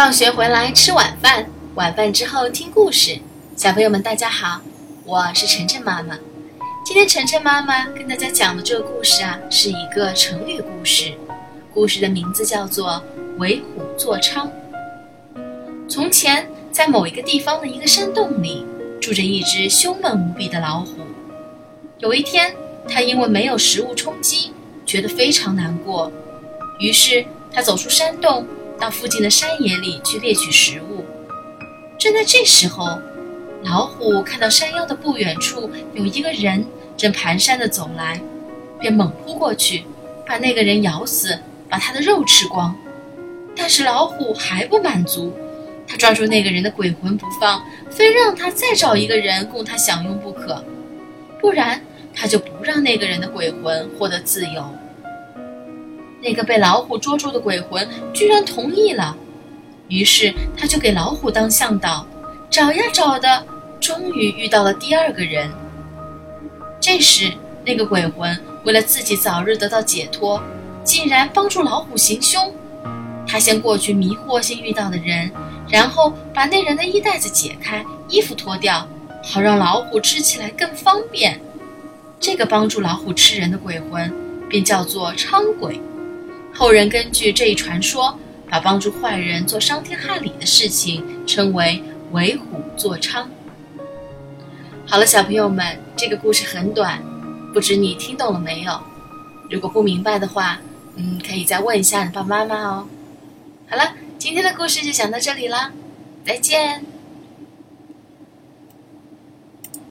放学回来吃晚饭，晚饭之后听故事。小朋友们，大家好，我是晨晨妈妈。今天晨晨妈妈跟大家讲的这个故事啊，是一个成语故事，故事的名字叫做“为虎作伥”。从前，在某一个地方的一个山洞里，住着一只凶猛无比的老虎。有一天，它因为没有食物充饥，觉得非常难过，于是它走出山洞。到附近的山野里去猎取食物。正在这时候，老虎看到山腰的不远处有一个人正蹒跚地走来，便猛扑过去，把那个人咬死，把他的肉吃光。但是老虎还不满足，他抓住那个人的鬼魂不放，非让他再找一个人供他享用不可，不然他就不让那个人的鬼魂获得自由。那个被老虎捉住的鬼魂居然同意了，于是他就给老虎当向导，找呀找的，终于遇到了第二个人。这时，那个鬼魂为了自己早日得到解脱，竟然帮助老虎行凶。他先过去迷惑先遇到的人，然后把那人的衣袋子解开，衣服脱掉，好让老虎吃起来更方便。这个帮助老虎吃人的鬼魂，便叫做伥鬼。后人根据这一传说，把帮助坏人做伤天害理的事情称为“为虎作伥”。好了，小朋友们，这个故事很短，不知你听懂了没有？如果不明白的话，嗯，可以再问一下你爸爸妈妈哦。好了，今天的故事就讲到这里啦，再见。